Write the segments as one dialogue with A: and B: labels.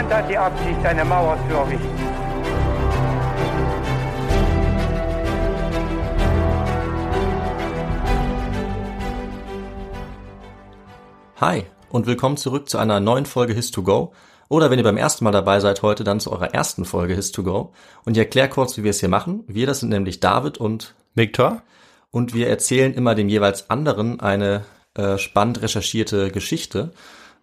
A: Niemand hat die Absicht, eine Mauer zu errichten.
B: Hi und willkommen zurück zu einer neuen Folge His2Go. Oder wenn ihr beim ersten Mal dabei seid heute, dann zu eurer ersten Folge His2Go. Und ich erkläre kurz, wie wir es hier machen. Wir, das sind nämlich David und
C: Victor?
B: und wir erzählen immer dem jeweils anderen eine äh, spannend recherchierte Geschichte,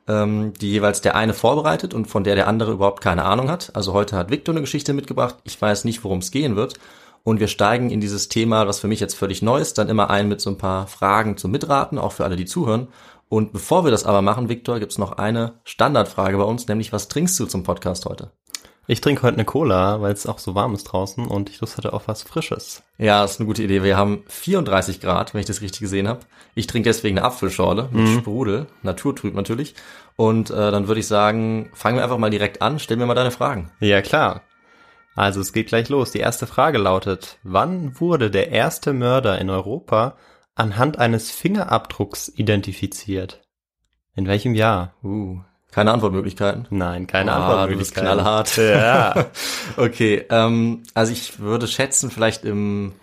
B: ähm, die jeweils der eine vorbereitet und von der der andere überhaupt keine Ahnung hat. Also heute hat Victor eine Geschichte mitgebracht. Ich weiß nicht, worum es gehen wird. Und wir steigen in dieses Thema, was für mich jetzt völlig neu ist, dann immer ein mit so ein paar Fragen zum Mitraten, auch für alle, die zuhören. Und bevor wir das aber machen, Victor, gibt's noch eine Standardfrage bei uns, nämlich was trinkst du zum Podcast heute?
C: Ich trinke heute eine Cola, weil es auch so warm ist draußen und ich Lust hatte auf was Frisches.
B: Ja, ist eine gute Idee. Wir haben 34 Grad, wenn ich das richtig gesehen habe. Ich trinke deswegen eine Apfelschorle mit Sprudel, naturtrüb natürlich. Und äh, dann würde ich sagen, fangen wir einfach mal direkt an. Stell mir mal deine Fragen.
C: Ja, klar. Also es geht gleich los. Die erste Frage lautet, wann wurde der erste Mörder in Europa anhand eines Fingerabdrucks identifiziert? In welchem Jahr?
B: Uh, keine Antwortmöglichkeiten.
C: Nein, keine
B: Ah, du bist knallhart.
C: Ja.
B: Okay, ähm, also ich würde schätzen, vielleicht im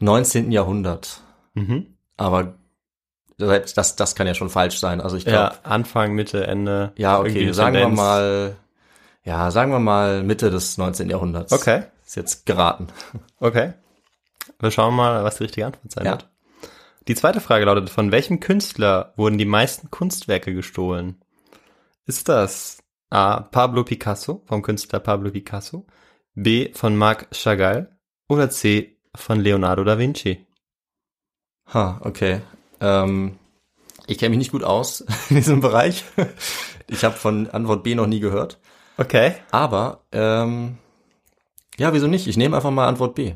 B: 19. Jahrhundert.
C: mhm.
B: Aber das, das, kann ja schon falsch sein. Also ich glaube,
C: Ja, Anfang, Mitte, Ende.
B: Ja, okay, sagen wir
C: Tendenz.
B: mal, ja, sagen wir mal Mitte des 19. Jahrhunderts.
C: Okay,
B: Ist jetzt geraten.
C: okay. Wir schauen mal, was die richtige Antwort sein
B: Ja.
C: wird. Die zweite Frage lautet, von welchem Künstler wurden die meisten Kunstwerke gestohlen? Ist das A. Pablo Picasso, vom Künstler Pablo Picasso, B. von Marc Chagall oder C. von Leonardo da Vinci?
B: Ha, okay. Ähm, ich kenne mich nicht gut aus in diesem Bereich. Ich habe von Antwort B noch nie gehört.
C: Okay.
B: Aber, ähm, ja, wieso nicht? Ich nehme einfach mal Antwort B.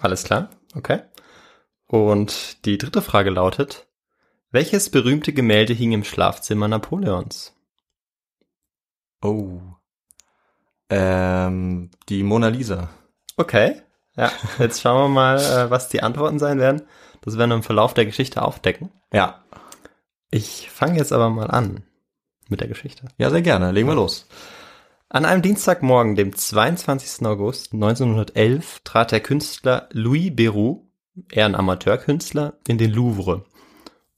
C: Alles klar, okay. Und die dritte Frage lautet, welches berühmte Gemälde hing im Schlafzimmer Napoleons?
B: Oh. Ähm, die Mona Lisa.
C: Okay, ja, jetzt schauen wir mal, äh, was die Antworten sein werden. Das werden wir im Verlauf der Geschichte aufdecken.
B: Ja.
C: Ich fange jetzt aber mal an mit der Geschichte.
B: Ja, sehr gerne. Legen wir los.
C: An einem Dienstagmorgen, dem 22. August 1911, trat der Künstler Louis Béroux, eher ein Amateurkünstler, in den Louvre.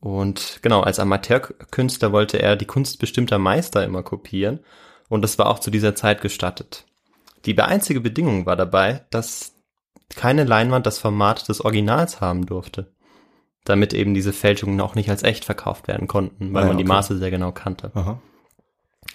C: Und genau, als Amateurkünstler wollte er die Kunst bestimmter Meister immer kopieren und das war auch zu dieser Zeit gestattet. Die einzige Bedingung war dabei, dass keine Leinwand das Format des Originals haben durfte, damit eben diese Fälschungen auch nicht als echt verkauft werden konnten, weil
B: Ah ja,
C: man die
B: okay.
C: Maße sehr genau kannte.
B: Aha.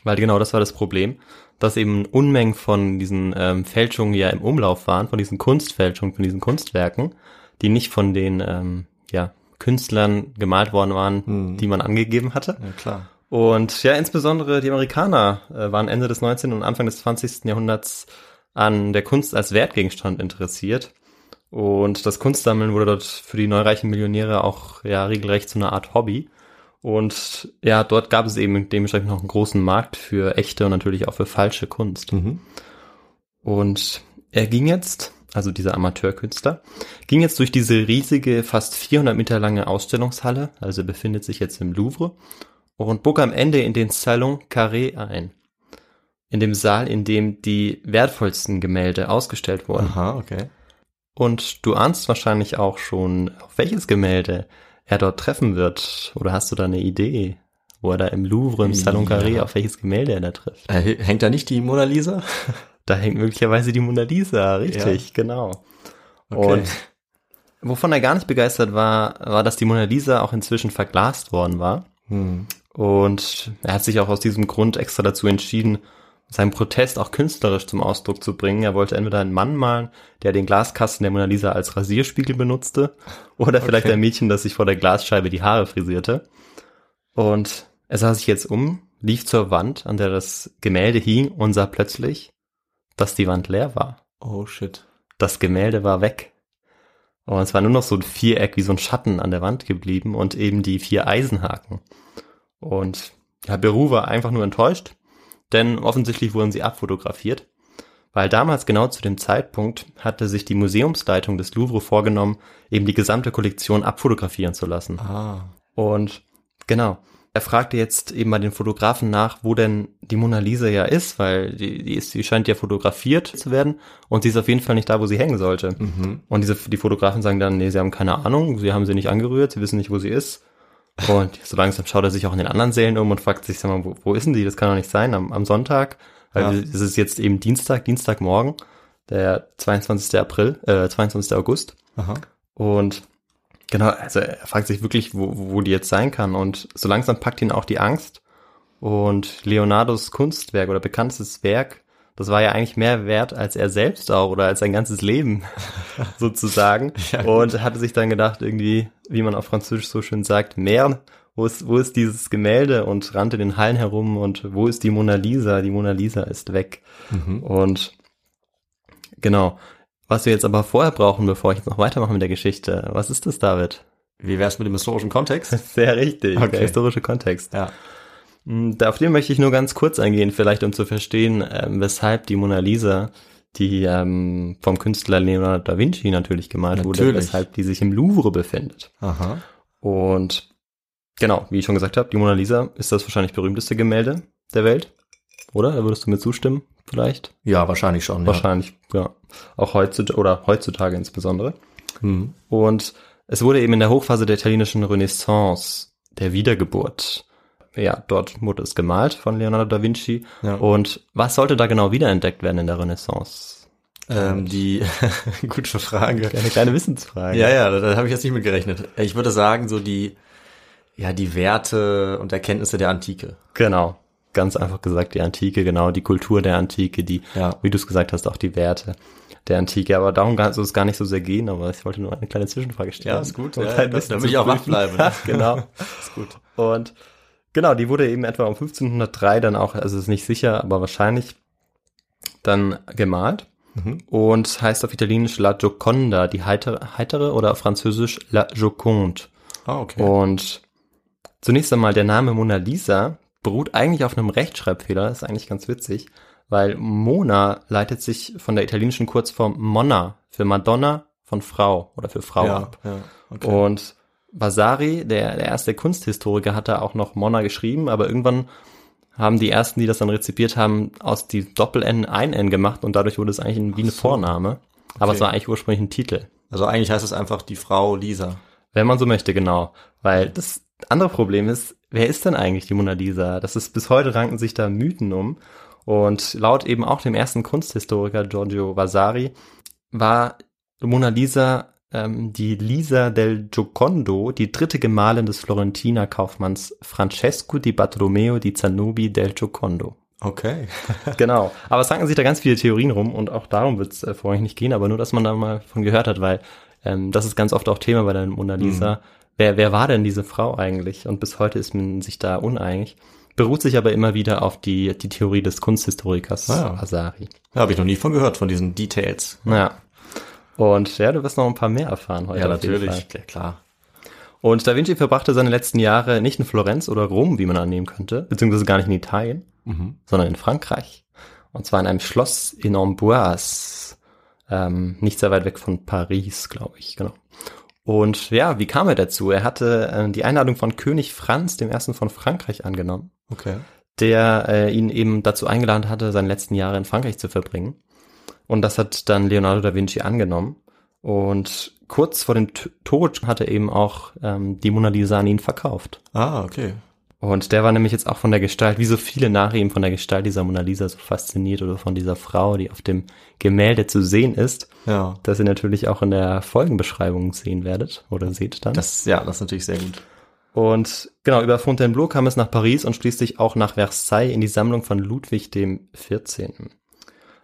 C: Weil genau das war das Problem, dass eben Unmengen von diesen ähm, Fälschungen ja im Umlauf waren, von diesen Kunstfälschungen, von diesen Kunstwerken, die nicht von den ähm, ja, Künstlern gemalt worden waren,
B: Hm.
C: die man angegeben hatte.
B: Ja, klar.
C: Und ja, insbesondere die Amerikaner äh, waren Ende des 19. und Anfang des 20. Jahrhunderts an der Kunst als Wertgegenstand interessiert. Und das Kunstsammeln wurde dort für die neureichen Millionäre auch ja regelrecht zu einer Art Hobby. Und ja, dort gab es eben dementsprechend noch einen großen Markt für echte und natürlich auch für falsche Kunst.
B: Mhm.
C: Und er ging jetzt, also dieser Amateurkünstler, ging jetzt durch diese riesige, fast 400 Meter lange Ausstellungshalle, also er befindet sich jetzt im Louvre, und bog am Ende in den Salon Carré ein. In dem Saal, in dem die wertvollsten Gemälde ausgestellt wurden.
B: Aha, okay.
C: Und du ahnst wahrscheinlich auch schon, auf welches Gemälde er dort treffen wird. Oder hast du da eine Idee, wo er da im Louvre, im Salon Carré,
B: Ja.
C: auf welches Gemälde er da trifft?
B: Äh, hängt da nicht die Mona Lisa?
C: Da hängt möglicherweise die Mona Lisa, richtig, genau. Und wovon er gar nicht begeistert war, war, dass die Mona Lisa auch inzwischen verglast worden war.
B: Hm.
C: Und er hat sich auch aus diesem Grund extra dazu entschieden, seinen Protest auch künstlerisch zum Ausdruck zu bringen. Er wollte entweder einen Mann malen, der den Glaskasten der Mona Lisa als Rasierspiegel benutzte, oder vielleicht
B: Okay.
C: ein Mädchen, das sich vor der Glasscheibe die Haare frisierte. Und Er sah sich jetzt um, lief zur Wand, an der das Gemälde hing und sah plötzlich, dass die Wand leer war.
B: Oh shit.
C: Das Gemälde war weg. Und es war nur noch so ein Viereck wie so ein Schatten an der Wand geblieben und eben die vier Eisenhaken. Und ja, Beru war einfach nur enttäuscht, denn offensichtlich wurden sie abfotografiert. Weil damals genau zu dem Zeitpunkt hatte sich die Museumsleitung des Louvre vorgenommen, eben die gesamte Kollektion abfotografieren zu lassen.
B: Ah.
C: Und genau, er fragte jetzt eben bei den Fotografen nach, wo denn die Mona Lisa ja ist, weil die, die, ist, die scheint ja fotografiert zu werden und sie ist auf jeden Fall nicht da, wo sie hängen sollte.
B: Mhm.
C: Und diese, die Fotografen sagen dann, nee, sie haben keine Ahnung, sie haben sie nicht angerührt, sie wissen nicht, wo sie ist. Und so langsam schaut er sich auch in den anderen Sälen um und fragt sich, sag mal, wo, wo ist denn die? Das kann doch nicht sein, am, am Sonntag. Weil
B: Ja.
C: es ist jetzt eben Dienstag, Dienstagmorgen, der 22. April, äh, 22. August.
B: Aha.
C: Und genau, also er fragt sich wirklich, wo, wo die jetzt sein kann. Und so langsam packt ihn auch die Angst. Und Leonardos Kunstwerk oder bekanntestes Werk, das war ja eigentlich mehr wert als er selbst auch oder als sein ganzes Leben sozusagen.
B: Ja,
C: und hatte sich dann gedacht, irgendwie, wie man auf Französisch so schön sagt, Merde, wo ist, wo ist dieses Gemälde? Und rannte den Hallen herum und wo ist die Mona Lisa? Die Mona Lisa ist weg.
B: Mhm.
C: Und genau. Was wir jetzt aber vorher brauchen, bevor ich jetzt noch weitermache mit der Geschichte, was ist das, David?
B: Wie wär's mit dem historischen Kontext?
C: Sehr richtig,
B: Okay.
C: der historische Kontext.
B: ja.
C: Mm, Auf den möchte ich nur ganz kurz eingehen, vielleicht um zu verstehen, ähm, weshalb die Mona Lisa, die ähm, vom Künstler Leonardo da Vinci natürlich gemalt wurde,
B: Natürlich.
C: weshalb die sich im Louvre befindet.
B: Aha.
C: Und genau, wie ich schon gesagt habe, die Mona Lisa ist das wahrscheinlich berühmteste Gemälde der Welt, oder? Da würdest du mir zustimmen, vielleicht?
B: Ja, wahrscheinlich schon.
C: Wahrscheinlich, ja. Auch heutzutage, oder heutzutage insbesondere.
B: Ja. Mhm.
C: Und es wurde eben in der Hochphase der italienischen Renaissance, der Wiedergeburt, ja, dort wurde es gemalt von Leonardo da Vinci.
B: Ja.
C: Und was sollte da genau wiederentdeckt werden in der Renaissance?
B: Ähm, die gute Frage.
C: Eine kleine Wissensfrage.
B: Ja, ja, da, da habe ich jetzt nicht mit gerechnet. Ich würde sagen, so die, ja, die Werte und Erkenntnisse der Antike.
C: Genau. Ganz einfach gesagt, die Antike, genau, die Kultur der Antike, die,
B: Ja.
C: wie du es gesagt hast, auch die Werte der Antike. Aber darum soll es gar nicht so sehr gehen, aber ich wollte nur eine kleine Zwischenfrage stellen.
B: Ja, ist gut. Ja,
C: Wissen
B: damit ich auch wach bleibe, ne?
C: genau.
B: Ist gut.
C: Und genau, die wurde eben etwa um 1503 dann auch, also ist nicht sicher, aber wahrscheinlich dann gemalt.
B: Mhm.
C: Und heißt auf Italienisch La Gioconda, die heitere, heitere oder auf Französisch La Joconde.
B: Ah, okay.
C: Und zunächst einmal der Name Mona Lisa beruht eigentlich auf einem Rechtschreibfehler, das ist eigentlich ganz witzig, weil Mona leitet sich von der italienischen Kurzform Monna für Madonna von Frau oder für Frau
B: ja,
C: ab.
B: ja, okay.
C: Und Vasari, der, der erste Kunsthistoriker, hat da auch noch Monna geschrieben, aber irgendwann haben die ersten, die das dann rezipiert haben, aus die Doppel-N ein N gemacht und dadurch wurde es eigentlich ein- wie eine
B: so.
C: Vorname. Aber
B: Okay.
C: es war eigentlich ursprünglich ein Titel.
B: also eigentlich heißt es einfach die Frau Lisa.
C: Wenn man so möchte, genau. Weil das andere Problem ist, wer ist denn eigentlich die Mona Lisa? Das ist bis heute ranken sich da Mythen um. Und laut eben auch dem ersten Kunsthistoriker Giorgio Vasari war Mona Lisa ähm, die Lisa del Giocondo, die dritte Gemahlin des Florentiner Kaufmanns Francesco di Bartolomeo di Zanobi del Giocondo.
B: Okay.
C: Genau. Aber es ranken sich da ganz viele Theorien rum und auch darum wird es äh, vorrangig nicht gehen, aber nur, dass man da mal von gehört hat, weil ähm, das ist ganz oft auch Thema bei der Mona Lisa. Wer, wer war denn diese Frau eigentlich? Und bis heute ist man sich da uneinig. Beruht sich aber immer wieder auf die, die Theorie des Kunsthistorikers
B: Ah.
C: Vasari.
B: Ja, habe ich noch nie von gehört, von diesen Details.
C: Ja. Und ja, du wirst noch ein paar mehr erfahren heute.
B: Ja,
C: auf jeden Fall.
B: natürlich. Ja, klar.
C: Und Da Vinci verbrachte seine letzten Jahre nicht in Florenz oder Rom, wie man annehmen könnte, beziehungsweise gar nicht in Italien,
B: Mhm.
C: sondern in Frankreich. Und zwar in einem Schloss in Amboise, ähm, nicht sehr weit weg von Paris, glaube ich, genau. Und ja, wie kam er dazu? Er hatte äh, die Einladung von König Franz, dem ersten von Frankreich, angenommen,
B: Okay.
C: der äh, ihn eben dazu eingeladen hatte, seine letzten Jahre in Frankreich zu verbringen. Und das hat dann Leonardo da Vinci angenommen. Und kurz vor dem T Tod hatte eben auch ähm, die Mona Lisa an ihn verkauft.
B: Ah, okay.
C: Und der war nämlich jetzt auch von der Gestalt, wie so viele nach ihm, von der Gestalt dieser Mona Lisa so fasziniert oder von dieser Frau, die auf dem Gemälde zu sehen ist,
B: Ja.
C: dass ihr natürlich auch in der Folgenbeschreibung sehen werdet oder seht dann.
B: Das, ja, das ist natürlich sehr gut.
C: Und genau, über Fontainebleau kam es nach Paris und schließlich auch nach Versailles in die Sammlung von Ludwig dem 14.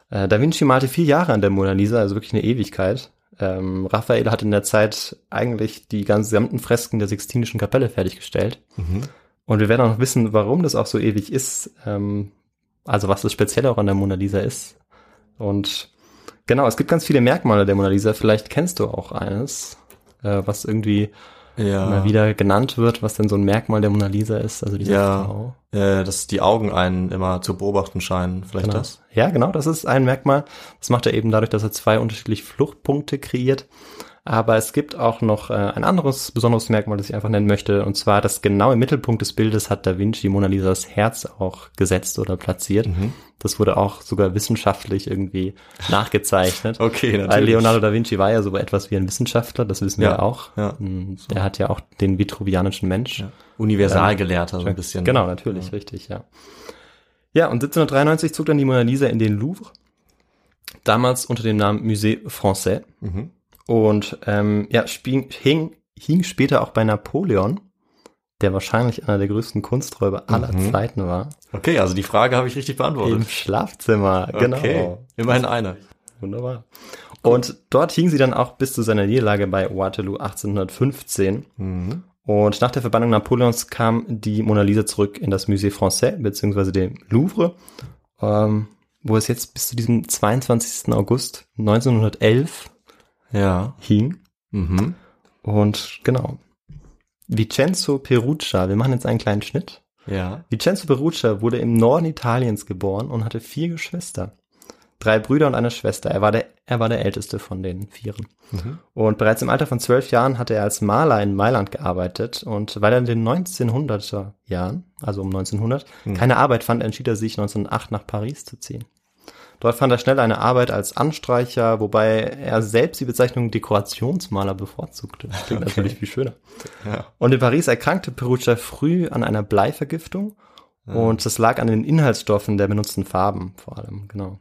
C: Äh, da Vinci malte vier Jahre an der Mona Lisa, also wirklich eine Ewigkeit. Ähm, Raphael hat in der Zeit eigentlich die ganzen gesamten Fresken der Sixtinischen Kapelle fertiggestellt.
B: Mhm.
C: Und wir werden auch noch wissen, warum das auch so ewig ist. Ähm, also was das Spezielle auch an der Mona Lisa ist. Und genau, es gibt ganz viele Merkmale der Mona Lisa. Vielleicht kennst du auch eines, äh, was irgendwie
B: Ja.
C: immer wieder genannt wird, was denn so ein Merkmal der Mona Lisa ist. Also diese
B: Ja.
C: Frau.
B: Äh, dass die Augen einen immer zu beobachten scheinen. Vielleicht
C: Genau.
B: das?
C: Ja, genau, das ist ein Merkmal. Das macht er eben dadurch, dass er zwei unterschiedliche Fluchtpunkte kreiert. Aber es gibt auch noch äh, ein anderes besonderes Merkmal, das ich einfach nennen möchte. Und zwar, dass genau im Mittelpunkt des Bildes hat Da Vinci Mona Lisas Herz auch gesetzt oder platziert.
B: Mhm.
C: Das wurde auch sogar wissenschaftlich irgendwie nachgezeichnet.
B: Okay,
C: Weil
B: natürlich.
C: Leonardo da Vinci war ja so etwas wie ein Wissenschaftler, das wissen wir
B: Ja,
C: auch.
B: ja.
C: Mm, Der hat ja auch den vitruvianischen Mensch.
B: Ja. Universalgelehrter, so ein bisschen.
C: Genau, natürlich, richtig, ja. Ja, und 1793 zog dann die Mona Lisa in den Louvre, damals unter dem Namen Musée Français.
B: Mhm.
C: Und ähm, ja, hing, hing später auch bei Napoleon, der wahrscheinlich einer der größten Kunsträuber aller
B: Mhm.
C: Zeiten war,
B: Okay, also die Frage habe ich richtig
C: im
B: beantwortet.
C: Schlafzimmer. Genau.
B: Okay, immerhin eine.
C: Wunderbar. Und dort hing sie dann auch bis zu seiner Niederlage bei Waterloo 1815.
B: Mhm.
C: Und nach der Verbannung Napoleons kam die Mona Lisa zurück in das Musée Français, beziehungsweise dem Louvre, ähm, wo es jetzt bis zu diesem 22. August 1911
B: Ja.
C: hing.
B: Mhm.
C: Und genau. Vincenzo Perugia, wir machen jetzt einen kleinen Schnitt.
B: Ja.
C: Vincenzo Perugia wurde im Norden Italiens geboren und hatte vier Geschwister. Drei Brüder und eine Schwester. Er war der, er war der älteste von den Vieren.
B: Mhm.
C: Und bereits im Alter von zwölf Jahren hatte er als Maler in Mailand gearbeitet. Und weil er in den 1900er Jahren, also um 1900, keine Arbeit fand, entschied er sich 1908 nach Paris zu ziehen. Dort fand er schnell eine Arbeit als Anstreicher, wobei er selbst die Bezeichnung Dekorationsmaler bevorzugte. Das klingt natürlich viel schöner.
B: Ja.
C: Und in Paris erkrankte Perugia früh an einer Bleivergiftung. Und das lag an den Inhaltsstoffen der benutzten Farben vor allem, genau.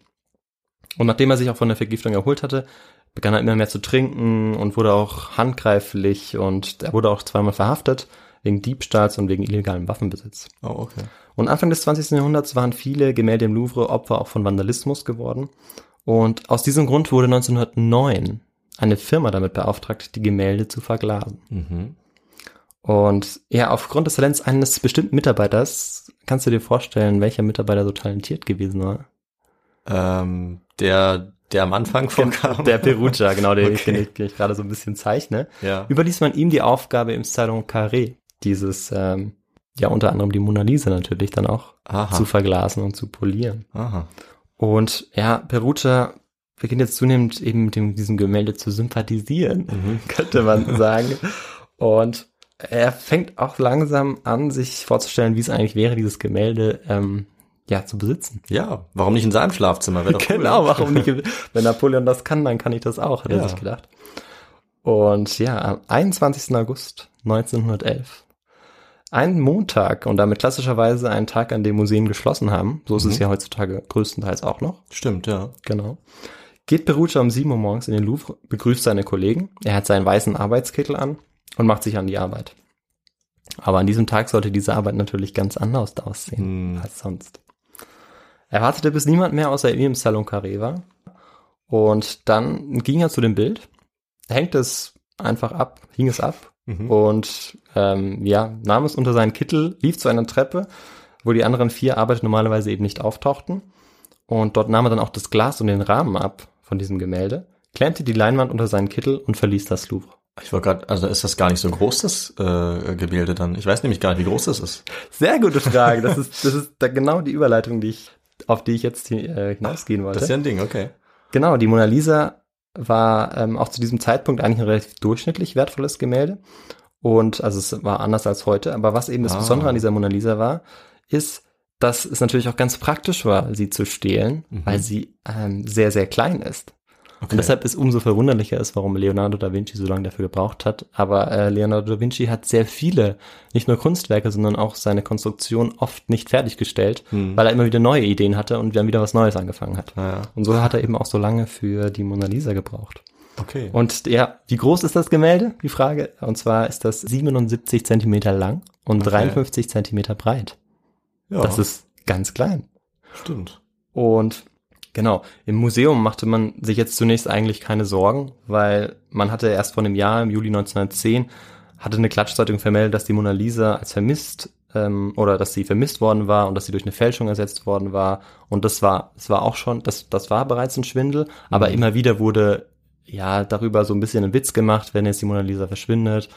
C: Und nachdem er sich auch von der Vergiftung erholt hatte, begann er immer mehr zu trinken und wurde auch handgreiflich und er wurde auch zweimal verhaftet wegen Diebstahls und wegen illegalem Waffenbesitz.
B: Oh, okay.
C: Und Anfang des 20. Jahrhunderts waren viele Gemälde im Louvre Opfer auch von Vandalismus geworden. Und aus diesem Grund wurde 1909 eine Firma damit beauftragt, die Gemälde zu verglasen.
B: Mhm.
C: Und ja, aufgrund des Talents eines bestimmten Mitarbeiters kannst du dir vorstellen, welcher Mitarbeiter so talentiert gewesen war.
B: Ähm, der, der am Anfang vorkam.
C: Der Perugia, genau, den,
B: Okay.
C: ich, den ich gerade so ein bisschen zeichne.
B: Ja.
C: Überließ man ihm die Aufgabe im Salon Carré, dieses, ähm, ja, unter anderem die Mona Lisa natürlich dann auch
B: Aha.
C: zu verglasen und zu polieren.
B: Aha.
C: Und ja, Perugia beginnt jetzt zunehmend eben mit dem, diesem Gemälde zu sympathisieren,
B: Mhm.
C: könnte man sagen. Und er fängt auch langsam an, sich vorzustellen, wie es eigentlich wäre, dieses Gemälde ähm, ja zu besitzen.
B: Ja, warum nicht in seinem Schlafzimmer? Wäre doch cool.
C: Genau, warum nicht? Wenn Napoleon das kann, dann kann ich das auch, hat er
B: Ja.
C: sich gedacht. Und ja, am 21. August 1911, ein Montag und damit klassischerweise ein Tag, an dem Museen geschlossen haben, so ist es
B: Mhm.
C: ja heutzutage größtenteils auch noch,
B: Stimmt, ja.
C: genau, geht Perugia um 7 Uhr morgens in den Louvre, begrüßt seine Kollegen, er hat seinen weißen Arbeitskittel an und macht sich an die Arbeit. Aber an diesem Tag sollte diese Arbeit natürlich ganz anders aussehen
B: Hm.
C: als sonst. Er wartete, bis niemand mehr außer ihm im Salon Carré war. Und dann ging er zu dem Bild, hängte es einfach ab, hing es ab
B: Mhm.
C: und ähm, ja, nahm es unter seinen Kittel, lief zu einer Treppe, wo die anderen vier Arbeiter normalerweise eben nicht auftauchten. Und dort nahm er dann auch das Glas und den Rahmen ab von diesem Gemälde, klemmte die Leinwand unter seinen Kittel und verließ das Louvre.
B: Ich war gerade, also ist das gar nicht so groß, das äh, Gemälde dann? Ich weiß nämlich gar nicht, wie groß das ist.
C: Sehr gute Frage. Das ist, das ist da genau die Überleitung, die ich, auf die ich jetzt äh, hinausgehen wollte.
B: Das ist ja ein Ding, okay.
C: Genau, die Mona Lisa war ähm, auch zu diesem Zeitpunkt eigentlich ein relativ durchschnittlich wertvolles Gemälde. Und also es war anders als heute. Aber was eben das
B: Ah.
C: Besondere an dieser Mona Lisa war, ist, dass es natürlich auch ganz praktisch war, sie zu stehlen,
B: Mhm.
C: weil sie ähm, sehr, sehr klein ist.
B: Okay.
C: Und deshalb ist umso verwunderlicher ist, warum Leonardo da Vinci so lange dafür gebraucht hat. Aber äh, Leonardo da Vinci hat sehr viele, nicht nur Kunstwerke, sondern auch seine Konstruktion oft nicht fertiggestellt,
B: Hm.
C: weil er immer wieder neue Ideen hatte und dann wieder was Neues angefangen hat.
B: Naja,
C: Und so hat er eben auch so lange für die Mona Lisa gebraucht.
B: okay.
C: Und ja, wie groß ist das Gemälde? Die Frage. Und zwar ist das 77 Zentimeter lang und
B: Okay.
C: 53 Zentimeter breit.
B: ja,
C: Das ist ganz klein.
B: stimmt.
C: Und genau, im Museum machte man sich jetzt zunächst eigentlich keine Sorgen, weil man hatte erst vor einem Jahr, im Juli 1910, hatte eine Klatschzeitung vermeldet, dass die Mona Lisa als vermisst ähm, oder dass sie vermisst worden war und dass sie durch eine Fälschung ersetzt worden war. Und das war, das war auch schon, das, das war bereits ein Schwindel, aber immer wieder wurde ja darüber so ein bisschen ein Witz gemacht, wenn jetzt die Mona Lisa verschwindet,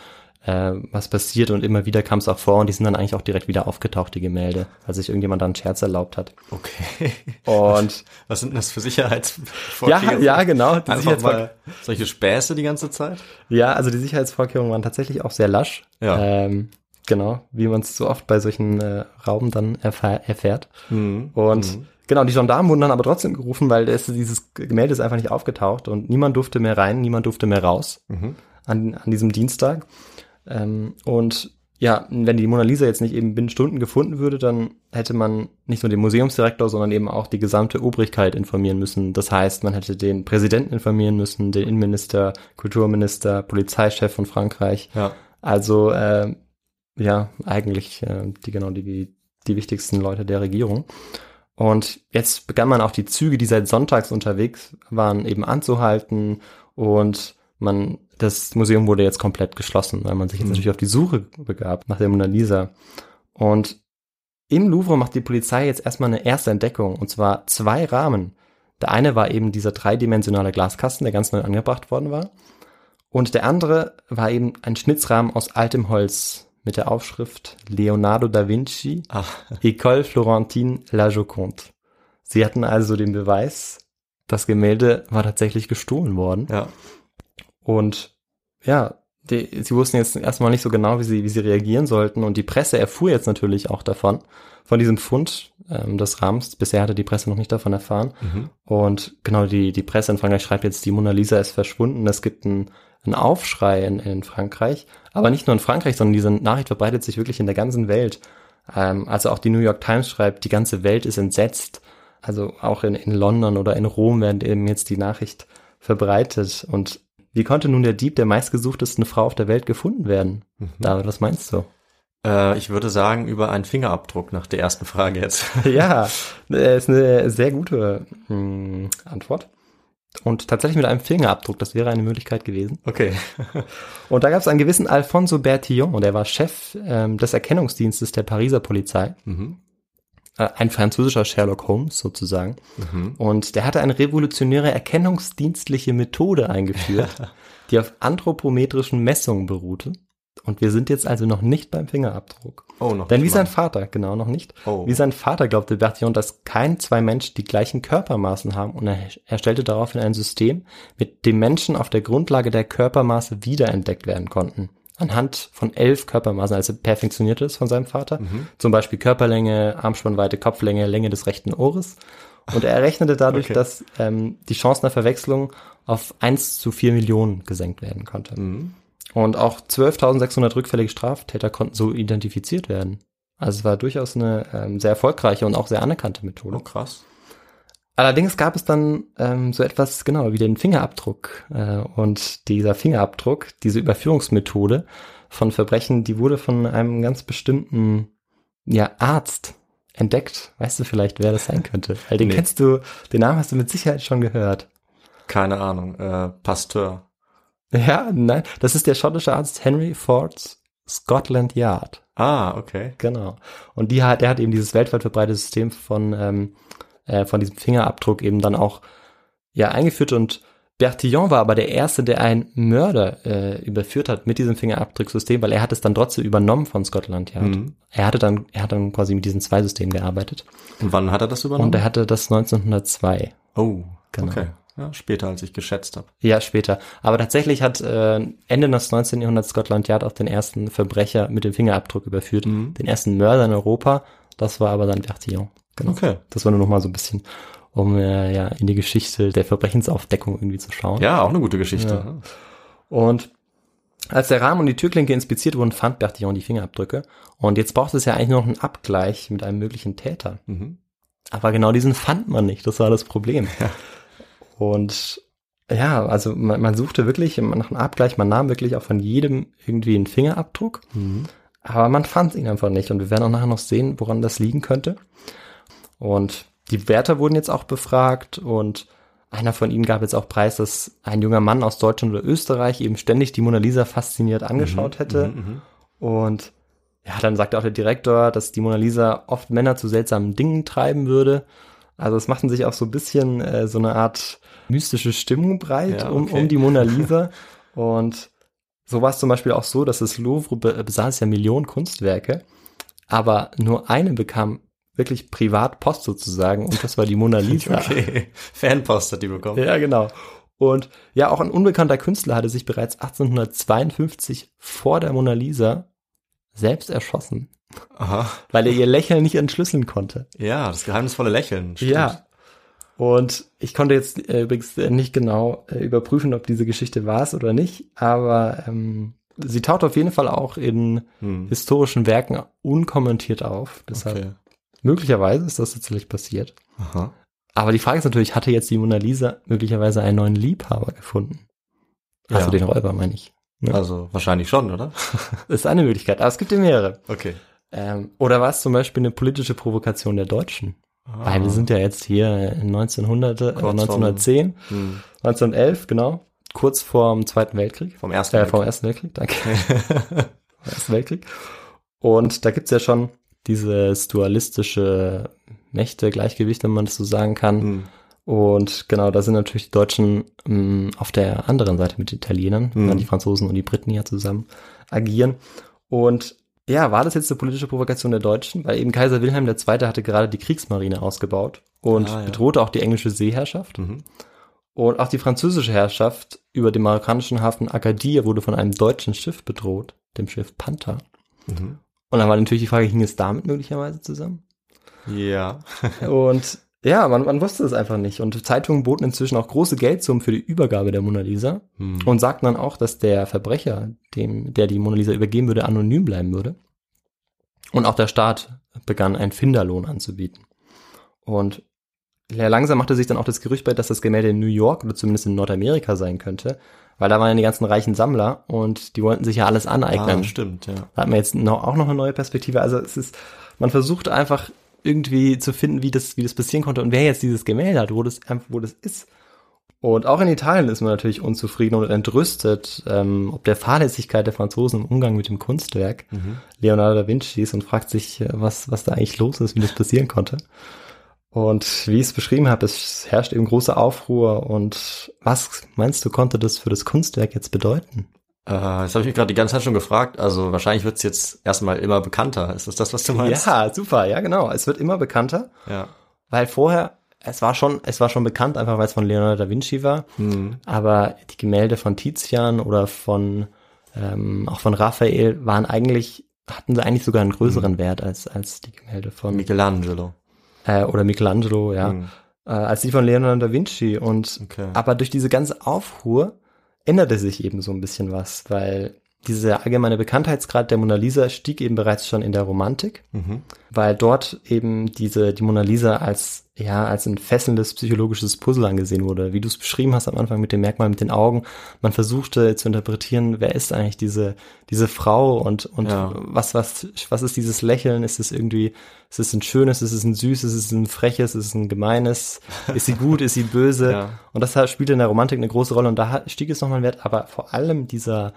C: äh, was passiert und immer wieder kam es auch vor und die sind dann eigentlich auch direkt wieder aufgetaucht, die Gemälde, weil sich irgendjemand dann einen Scherz erlaubt hat.
B: Okay.
C: Und
B: Was sind denn das für
C: ja,
B: Sicherheitsvorkehrungen?
C: ja, genau. Die
B: Einfach mal solche Späße die ganze Zeit?
C: Ja, also die Sicherheitsvorkehrungen waren tatsächlich auch sehr lasch.
B: Ja.
C: Ähm, genau, wie man es so oft bei solchen äh, Rauben dann erfahr erfährt.
B: Mhm.
C: Und genau, die Gendarmen wurden dann aber trotzdem gerufen, weil es, dieses Gemälde ist einfach nicht aufgetaucht und niemand durfte mehr rein, niemand durfte mehr raus
B: Mhm.
C: an, an diesem Dienstag. Ähm, und ja, wenn die Mona Lisa jetzt nicht eben binnen Stunden gefunden würde, dann hätte man nicht nur den Museumsdirektor, sondern eben auch die gesamte Obrigkeit informieren müssen. Das heißt, man hätte den Präsidenten informieren müssen, den Innenminister, Kulturminister, Polizeichef von Frankreich.
B: Ja.
C: Also äh, ja, eigentlich äh, die genau die, die wichtigsten Leute der Regierung. Und jetzt begann man auch die Züge, die seit sonntags unterwegs waren, eben anzuhalten und man das Museum wurde jetzt komplett geschlossen, weil man sich jetzt
B: Mhm.
C: natürlich auf die Suche begab nach der Mona Lisa. Und im Louvre macht die Polizei jetzt erstmal eine erste Entdeckung, und zwar zwei Rahmen. Der eine war eben dieser dreidimensionale Glaskasten, der ganz neu angebracht worden war. Und der andere war eben ein Schnitzrahmen aus altem Holz mit der Aufschrift Leonardo da Vinci,
B: Ach,
C: École Florentine La Joconde. Sie hatten also den Beweis, das Gemälde war tatsächlich gestohlen worden.
B: ja.
C: Und ja, die, sie wussten jetzt erstmal nicht so genau, wie sie, wie sie reagieren sollten. Und die Presse erfuhr jetzt natürlich auch davon, von diesem Fund ähm, des Rahmens. Bisher hatte die Presse noch nicht davon erfahren.
B: Mhm.
C: Und genau, die, die Presse in Frankreich schreibt jetzt, die Mona Lisa ist verschwunden. Es gibt einen, einen Aufschrei in, in Frankreich. Aber nicht nur in Frankreich, sondern diese Nachricht verbreitet sich wirklich in der ganzen Welt. Ähm, also auch die New York Times schreibt, die ganze Welt ist entsetzt. Also auch in, in London oder in Rom werden eben jetzt die Nachricht verbreitet. Und wie konnte nun der Dieb der meistgesuchtesten Frau auf der Welt gefunden werden? David, was meinst du?
B: Äh, ich würde sagen, über einen Fingerabdruck nach der ersten Frage jetzt.
C: ja, äh, ist eine sehr gute mh, Antwort. Und tatsächlich mit einem Fingerabdruck, das wäre eine Möglichkeit gewesen.
B: Okay.
C: Und da gab es einen gewissen Alfonso Bertillon, der war Chef ähm, des Erkennungsdienstes der Pariser Polizei.
B: Mhm.
C: Äh, ein französischer Sherlock Holmes sozusagen.
B: Mhm.
C: Und der hatte eine revolutionäre erkennungsdienstliche Methode eingeführt, die auf anthropometrischen Messungen beruhte. Und wir sind jetzt also noch nicht beim Fingerabdruck.
B: Oh, noch
C: Denn wie
B: nicht
C: sein
B: mal.
C: Vater, genau noch nicht,
B: Oh.
C: wie sein Vater glaubte Bertillon, dass kein zwei Menschen die gleichen Körpermaßen haben und er, er stellte daraufhin ein System, mit dem Menschen auf der Grundlage der Körpermaße wiederentdeckt werden konnten. Anhand von elf Körpermaßen, also perfektionierte es von seinem Vater.
B: Mhm.
C: Zum Beispiel Körperlänge, Armspannweite, Kopflänge, Länge des rechten Ohres. Und er rechnete dadurch,
B: Okay.
C: dass ähm, die Chance einer Verwechslung auf 1 zu 4 Millionen gesenkt werden konnte.
B: Mhm.
C: Und auch 12.600 rückfällige Straftäter konnten so identifiziert werden. Also es war durchaus eine ähm, sehr erfolgreiche und auch sehr anerkannte Methode.
B: Oh, krass.
C: Allerdings gab es dann ähm, so etwas, genau, wie den Fingerabdruck. Äh, und dieser Fingerabdruck, diese Überführungsmethode von Verbrechen, die wurde von einem ganz bestimmten ja, Arzt entdeckt. Weißt du vielleicht, wer das sein könnte? Weil den
B: Nee.
C: kennst du, den Namen hast du mit Sicherheit schon gehört.
B: Keine Ahnung. Äh, Pasteur.
C: Ja, nein, das ist der schottische Arzt Henry Ford Scotland Yard.
B: Ah, okay.
C: Genau. Und die hat, der hat eben dieses weltweit verbreitete System von, ähm, äh, von diesem Fingerabdruck eben dann auch ja eingeführt und Bertillon war aber der Erste, der einen Mörder äh, überführt hat mit diesem Fingerabdrucksystem, weil er hat es dann trotzdem übernommen von Scotland Yard.
B: Mhm.
C: Er hatte dann, er hat dann quasi mit diesen zwei Systemen gearbeitet
B: Und wann hat er das übernommen?
C: und er hatte das 1902.
B: oh,
C: Genau.
B: okay. Ja, später, als ich geschätzt habe.
C: Ja, später. Aber tatsächlich hat äh, Ende des 19. Jahrhunderts Scotland Yard auch den ersten Verbrecher mit dem Fingerabdruck überführt.
B: Mhm.
C: Den ersten Mörder in Europa. Das war aber dann Bertillon. Genau.
B: Okay.
C: Das war nur noch mal so ein bisschen, um äh, ja in die Geschichte der Verbrechensaufdeckung irgendwie zu schauen.
B: Ja, auch eine gute Geschichte.
C: Ja. Und als der Rahmen und die Türklinke inspiziert wurden, fand Bertillon die Fingerabdrücke. Und jetzt braucht es ja eigentlich noch einen Abgleich mit einem möglichen Täter.
B: Mhm.
C: Aber genau diesen fand man nicht. Das war das Problem.
B: Ja.
C: Und ja, also man, man suchte wirklich nach einem Abgleich, man nahm wirklich auch von jedem irgendwie einen Fingerabdruck,
B: Mhm.
C: aber man fand ihn einfach nicht. Und wir werden auch nachher noch sehen, woran das liegen könnte. Und die Wärter wurden jetzt auch befragt und einer von ihnen gab jetzt auch preis, dass ein junger Mann aus Deutschland oder Österreich eben ständig die Mona Lisa fasziniert angeschaut hätte.
B: Mhm.
C: Und ja, dann sagt auch der Direktor, dass die Mona Lisa oft Männer zu seltsamen Dingen treiben würde. Also es machten sich auch so ein bisschen äh, so eine Art mystische Stimmung breit
B: Ja,
C: um,
B: okay.
C: um die Mona Lisa. Und so war es zum Beispiel auch so, dass das Louvre be besaß ja Millionen Kunstwerke, aber nur eine bekam wirklich Privatpost sozusagen und das war die Mona Lisa.
B: Okay. Fanpost hat die bekommen.
C: Ja, genau. Und ja, auch ein unbekannter Künstler hatte sich bereits 1852 vor der Mona Lisa selbst erschossen,
B: Aha.
C: weil er ihr Lächeln nicht entschlüsseln konnte.
B: Ja, das geheimnisvolle Lächeln. stimmt.
C: Ja. Und ich konnte jetzt äh, übrigens nicht genau äh, überprüfen, ob diese Geschichte war es oder nicht, aber ähm, sie taucht auf jeden Fall auch in
B: Hm.
C: historischen Werken unkommentiert auf. Deshalb
B: Okay.
C: Möglicherweise ist das tatsächlich passiert.
B: Aha.
C: Aber die Frage ist natürlich, hatte jetzt die Mona Lisa möglicherweise einen neuen Liebhaber gefunden? Also
B: Ja.
C: den Räuber, meine ich. Ja.
B: Also wahrscheinlich schon, oder?
C: Das ist eine Möglichkeit, aber es gibt ja mehrere.
B: Okay.
C: Ähm, oder war es zum Beispiel eine politische Provokation der Deutschen? Weil wir sind ja jetzt hier in 1900, äh,
B: Kurz vorm-
C: 1910,
B: Hm.
C: 1911, genau, kurz vorm Zweiten Weltkrieg.
B: Vom ersten
C: Äh, vom
B: Weltkrieg.
C: Ersten Weltkrieg, danke. vom Ersten Weltkrieg. Und da gibt's ja schon dieses dualistische Mächte-Gleichgewicht, wenn man das so sagen kann.
B: Hm.
C: Und genau, da sind natürlich die Deutschen mh, auf der anderen Seite mit den Italienern,
B: Mhm.
C: die Franzosen und die Briten ja zusammen agieren. Und ja, war das jetzt eine politische Provokation der Deutschen? Weil eben Kaiser Wilhelm II. hatte gerade die Kriegsmarine ausgebaut und
B: Ah, ja.
C: bedrohte auch die englische Seeherrschaft.
B: Mhm.
C: Und auch die französische Herrschaft über dem marokkanischen Hafen Agadir wurde von einem deutschen Schiff bedroht, dem Schiff Panther.
B: Mhm.
C: Und dann war natürlich die Frage, hing es damit möglicherweise zusammen?
B: Ja.
C: Und ja, man, man wusste es einfach nicht. Und Zeitungen boten inzwischen auch große Geldsummen für die Übergabe der Mona Lisa
B: Hm.
C: und sagten dann auch, dass der Verbrecher, dem, der die Mona Lisa übergeben würde, anonym bleiben würde. Und auch der Staat begann einen Finderlohn anzubieten. Und ja, langsam machte sich dann auch das Gerücht bei, dass das Gemälde in New York oder zumindest in Nordamerika sein könnte, weil da waren ja die ganzen reichen Sammler und die wollten sich ja alles aneignen.
B: Ah, stimmt, ja.
C: Da hat man jetzt noch, auch noch eine neue Perspektive. Also es ist, man versucht einfach irgendwie zu finden, wie das, wie das passieren konnte und wer jetzt dieses Gemälde hat, wo das, wo das ist. Und auch in Italien ist man natürlich unzufrieden und entrüstet, ähm, ob der Fahrlässigkeit der Franzosen im Umgang mit dem Kunstwerk Leonardo da Vincis und fragt sich, äh, was, was da eigentlich los ist, wie das passieren konnte. Und wie ich es beschrieben habe, es herrscht eben große Aufruhr. Und was meinst du, konnte das für das Kunstwerk jetzt bedeuten?
B: Äh, das habe ich mich gerade die ganze Zeit schon gefragt. Also wahrscheinlich wird's jetzt erstmal immer bekannter. Ist das das, was du meinst?
C: Ja, super, ja genau. Es wird immer bekannter.
B: Ja.
C: Weil vorher, es war schon, es war schon bekannt, einfach weil es von Leonardo da Vinci war.
B: Hm.
C: Aber die Gemälde von Tizian oder von ähm, auch von Raphael waren eigentlich, hatten sie eigentlich sogar einen größeren Wert als, als die Gemälde von
B: Michelangelo.
C: Äh, oder Michelangelo, ja,
B: Hm.
C: äh, als die von Leonardo da Vinci. Und
B: Okay.
C: aber durch diese ganze Aufruhr änderte sich eben so ein bisschen was, weil dieser allgemeine Bekanntheitsgrad der Mona Lisa stieg eben bereits schon in der Romantik
B: Mhm.
C: weil dort eben diese die Mona Lisa als ja als ein fesselndes psychologisches Puzzle angesehen wurde, wie du es beschrieben hast am Anfang mit dem Merkmal mit den Augen. Man versuchte zu interpretieren, wer ist eigentlich diese diese Frau und und
B: Ja.
C: was was was ist dieses Lächeln? Ist es irgendwie ist es ein schönes, ist es ein süßes, ist es ein freches, ist es ein gemeines? Ist sie gut, ist sie böse?
B: Ja.
C: Und das spielte in der Romantik eine große Rolle und da stieg es nochmal Wert, aber vor allem dieser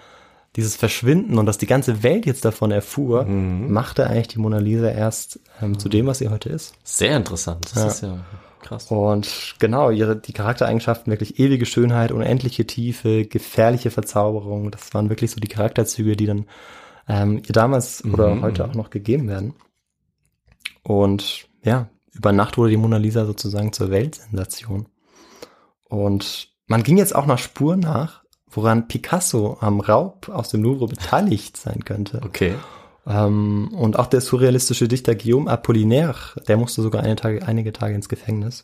C: dieses Verschwinden und dass die ganze Welt jetzt davon erfuhr,
B: Mhm.
C: machte eigentlich die Mona Lisa erst ähm, zu dem, was sie heute ist.
B: Sehr interessant. Das
C: Ja.
B: ist ja krass.
C: Und genau, ihre, die Charaktereigenschaften, wirklich ewige Schönheit, unendliche Tiefe, gefährliche Verzauberung, das waren wirklich so die Charakterzüge, die dann ähm, ihr damals oder
B: Mhm.
C: heute auch noch gegeben werden. Und ja, über Nacht wurde die Mona Lisa sozusagen zur Weltsensation. Und man ging jetzt auch nach Spuren nach, woran Picasso am Raub aus dem Louvre beteiligt sein könnte.
B: Okay.
C: Ähm, und auch der surrealistische Dichter Guillaume Apollinaire, der musste sogar Tage, einige Tage ins Gefängnis.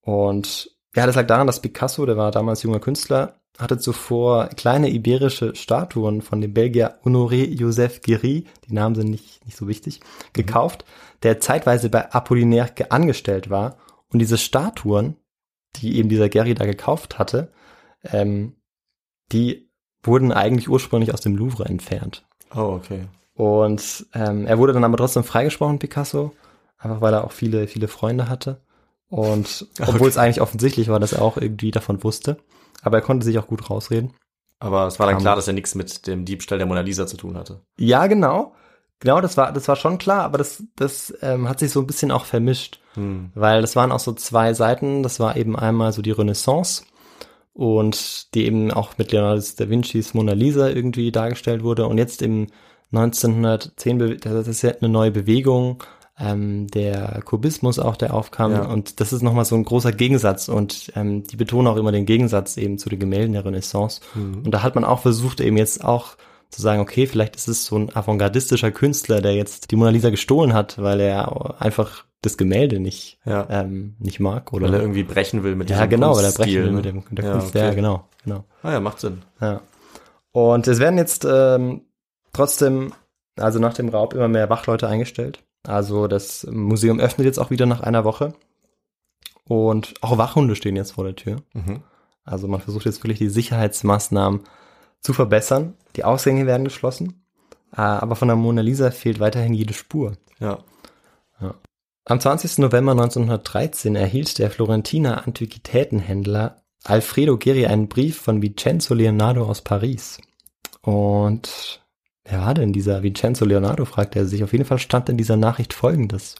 C: Und ja, das lag daran, dass Picasso, der war damals junger Künstler, hatte zuvor kleine iberische Statuen von dem Belgier Honoré Joseph Guéry, die Namen sind nicht, nicht so wichtig, gekauft, der zeitweise bei Apollinaire ge- angestellt war. Und diese Statuen, die eben dieser Guéry da gekauft hatte, ähm, die wurden eigentlich ursprünglich aus dem Louvre entfernt.
B: Oh, okay.
C: Und ähm, er wurde dann aber trotzdem freigesprochen, Picasso, einfach weil er auch viele, viele Freunde hatte. Und obwohl
B: Okay.
C: es eigentlich offensichtlich war, dass er auch irgendwie davon wusste. Aber er konnte sich auch gut rausreden.
B: Aber es war dann
C: Kam-
B: klar, dass er nichts mit dem Diebstahl der Mona Lisa zu tun hatte.
C: Ja, genau. Genau, das war, das war schon klar, aber das, das ähm, hat sich so ein bisschen auch vermischt,
B: Hm.
C: weil das waren auch so zwei Seiten. Das war eben einmal so die Renaissance und die eben auch mit Leonardo da Vincis Mona Lisa irgendwie dargestellt wurde. Und jetzt im 1910, be- das ist ja eine neue Bewegung, ähm, der Kubismus auch, der aufkam.
B: Ja.
C: und das ist nochmal so ein großer Gegensatz. Und ähm, die betonen auch immer den Gegensatz eben zu den Gemälden der Renaissance. Und da hat man auch versucht eben jetzt auch zu sagen, okay, vielleicht ist es so ein avantgardistischer Künstler, der jetzt die Mona Lisa gestohlen hat, weil er einfach das Gemälde nicht,
B: Ja.
C: ähm, nicht mag oder
B: Weil er irgendwie brechen will mit
C: ja,
B: diesem
C: genau, weil er brechen will
B: ne?
C: mit dem der
B: ja,
C: Kunst.
B: okay.
C: Ja, genau, genau.
B: Ah ja, macht Sinn.
C: Ja. Und es werden jetzt ähm, trotzdem, also nach dem Raub, immer mehr Wachleute eingestellt. Also das Museum öffnet jetzt auch wieder nach einer Woche. Und auch Wachhunde stehen jetzt vor der Tür.
B: Mhm.
C: Also man versucht jetzt wirklich die Sicherheitsmaßnahmen zu verbessern. Die Ausgänge werden geschlossen. Äh, Aber von der Mona Lisa fehlt weiterhin jede Spur.
B: Ja.
C: Am 20. November 1913 erhielt der Florentiner Antiquitätenhändler Alfredo Geri einen Brief von Vincenzo Leonardo aus Paris. Und wer war denn dieser Vincenzo Leonardo, fragte er sich. Auf jeden Fall stand in dieser Nachricht folgendes.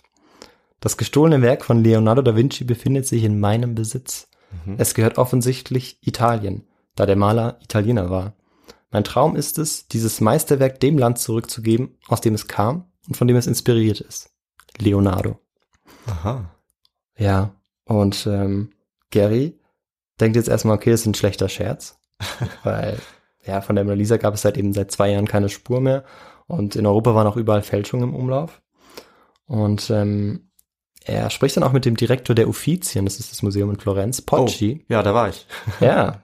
C: Das gestohlene Werk von Leonardo da Vinci befindet sich in meinem Besitz. Es gehört offensichtlich Italien, da der Maler Italiener war. Mein Traum ist es, dieses Meisterwerk dem Land zurückzugeben, aus dem es kam und von dem es inspiriert ist. Leonardo.
B: Aha.
C: Ja, und ähm, Gary denkt jetzt erstmal, okay, das ist ein schlechter Scherz, weil ja, von der Mona Lisa gab es seit eben seit zwei Jahren keine Spur mehr und in Europa waren auch überall Fälschungen im Umlauf. Und ähm, er spricht dann auch mit dem Direktor der Uffizien, das ist das Museum in Florenz, Pocci.
B: Oh, ja, da war ich.
C: Ja,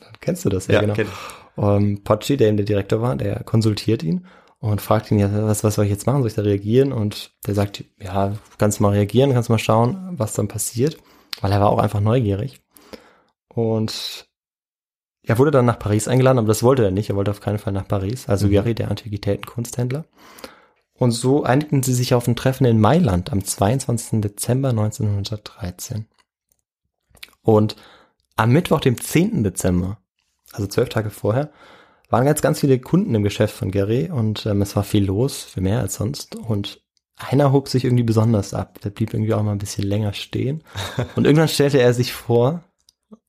C: dann kennst du das ja, genau.
B: kenn ich.
C: Ähm, Pocci, der eben der Direktor war, der konsultiert ihn und fragt ihn ja, was, was soll ich jetzt machen? Soll ich da reagieren? Und der sagt, ja, kannst mal reagieren, kannst mal schauen, was dann passiert, weil er war auch einfach neugierig. Und er wurde dann nach Paris eingeladen, aber das wollte er nicht. Er wollte auf keinen Fall nach Paris. Also
B: Mhm.
C: Gary, der Antiquitätenkunsthändler. Und so einigten sie sich auf ein Treffen in Mailand am 22. Dezember 1913. Und am Mittwoch, dem 10. Dezember, also zwölf Tage vorher, waren jetzt ganz viele Kunden im Geschäft von Gary und ähm, es war viel los, viel mehr als sonst. Und einer hob sich irgendwie besonders ab. Der blieb irgendwie auch mal ein bisschen länger stehen. Und irgendwann stellte er sich vor,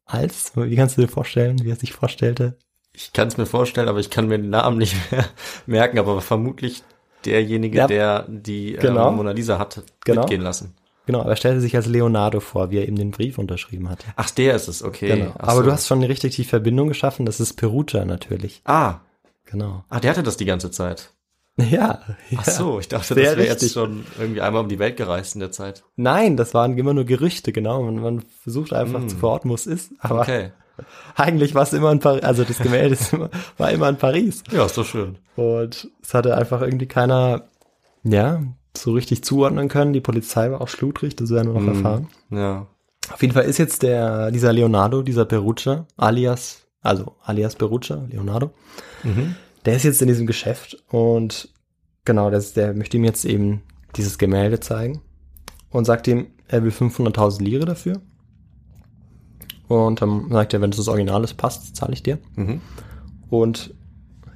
C: als, wie kannst du dir vorstellen, wie er sich vorstellte?
B: Ich kann es mir vorstellen, aber ich kann mir den Namen nicht mehr merken, aber vermutlich derjenige,
C: Ja.
B: der die
C: Genau.
B: äh, Mona Lisa hat
C: Genau.
B: mitgehen lassen.
C: Genau, aber er stellte sich als Leonardo vor, wie er eben den Brief unterschrieben hatte.
B: Ach, der ist es, okay.
C: Genau.
B: Ach
C: Aber
B: so.
C: du hast schon richtig die Verbindung geschaffen, das ist Perugia natürlich.
B: Ah,
C: Genau.
B: ah, der hatte das die ganze Zeit.
C: Ja.
B: Ach so, ich dachte,
C: Sehr
B: das wäre jetzt schon irgendwie einmal um die Welt gereist in der Zeit.
C: Nein, das waren immer nur Gerüchte, genau. Man, man versucht einfach zu verorten, wo es ist. Aber
B: Mm. Okay.
C: eigentlich war es immer in Paris, also das Gemälde ist immer, war immer in Paris.
B: Ja, ist doch schön.
C: Und es hatte einfach irgendwie keiner, ja, so richtig zuordnen können. Die Polizei war auch schludrig, das werden wir noch erfahren.
B: Ja.
C: Auf jeden Fall ist jetzt der, dieser Leonardo, dieser Perugia, alias, also alias Perugia, Leonardo, der ist jetzt in diesem Geschäft und genau, das, der möchte ihm jetzt eben dieses Gemälde zeigen und sagt ihm, er will 500.000 Lire dafür. Und dann sagt er, wenn das das Original ist, passt, zahle ich dir.
B: Mhm.
C: Und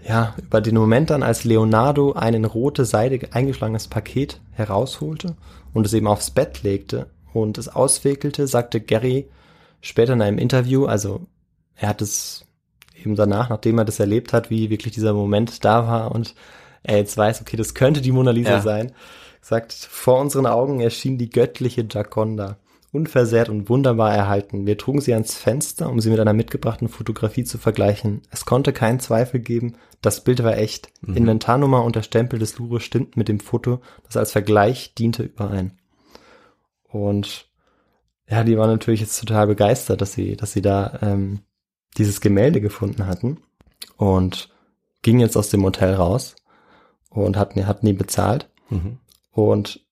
C: ja, über den Moment dann, als Leonardo ein in rote Seide eingeschlagenes Paket herausholte und es eben aufs Bett legte und es auswickelte, sagte Gary später in einem Interview, also er hat es eben danach, nachdem er das erlebt hat, wie wirklich dieser Moment da war und er jetzt weiß, okay, das könnte die Mona Lisa
B: Ja.
C: sein, sagt, vor unseren Augen erschien die göttliche Gioconda, unversehrt und wunderbar erhalten. Wir trugen sie ans Fenster, um sie mit einer mitgebrachten Fotografie zu vergleichen. Es konnte keinen Zweifel geben, das Bild war echt. Inventarnummer und der Stempel des Louvre stimmten mit dem Foto, das als Vergleich diente, überein. Und ja, die waren natürlich jetzt total begeistert, dass sie, dass sie da ähm, dieses Gemälde gefunden hatten und gingen jetzt aus dem Hotel raus und hatten, hatten ihn bezahlt
B: Mhm.
C: und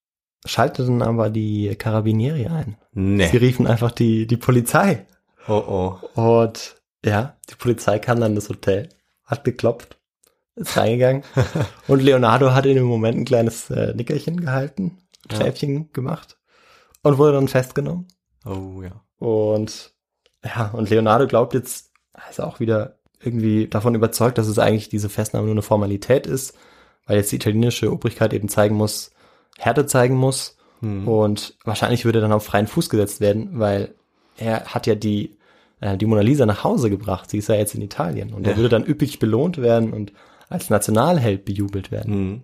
C: schalteten aber die Carabinieri ein.
B: Nee.
C: Sie riefen einfach die, die Polizei.
B: Oh oh.
C: Und ja, die Polizei kam dann in das Hotel, hat geklopft, ist reingegangen. und Leonardo hat in dem Moment ein kleines äh, Nickerchen gehalten,
B: Ja.
C: Schäfchen gemacht und wurde dann festgenommen.
B: Oh ja.
C: Und ja, und Leonardo glaubt jetzt, er ist auch wieder irgendwie davon überzeugt, dass es eigentlich diese Festnahme nur eine Formalität ist, weil jetzt die italienische Obrigkeit eben zeigen muss, Härte zeigen muss
B: Hm.
C: und wahrscheinlich würde er dann auf freien Fuß gesetzt werden, weil er hat ja die, äh, die Mona Lisa nach Hause gebracht. Sie ist ja jetzt in Italien und er
B: Ja.
C: würde dann üppig belohnt werden und als Nationalheld bejubelt werden.
B: Hm.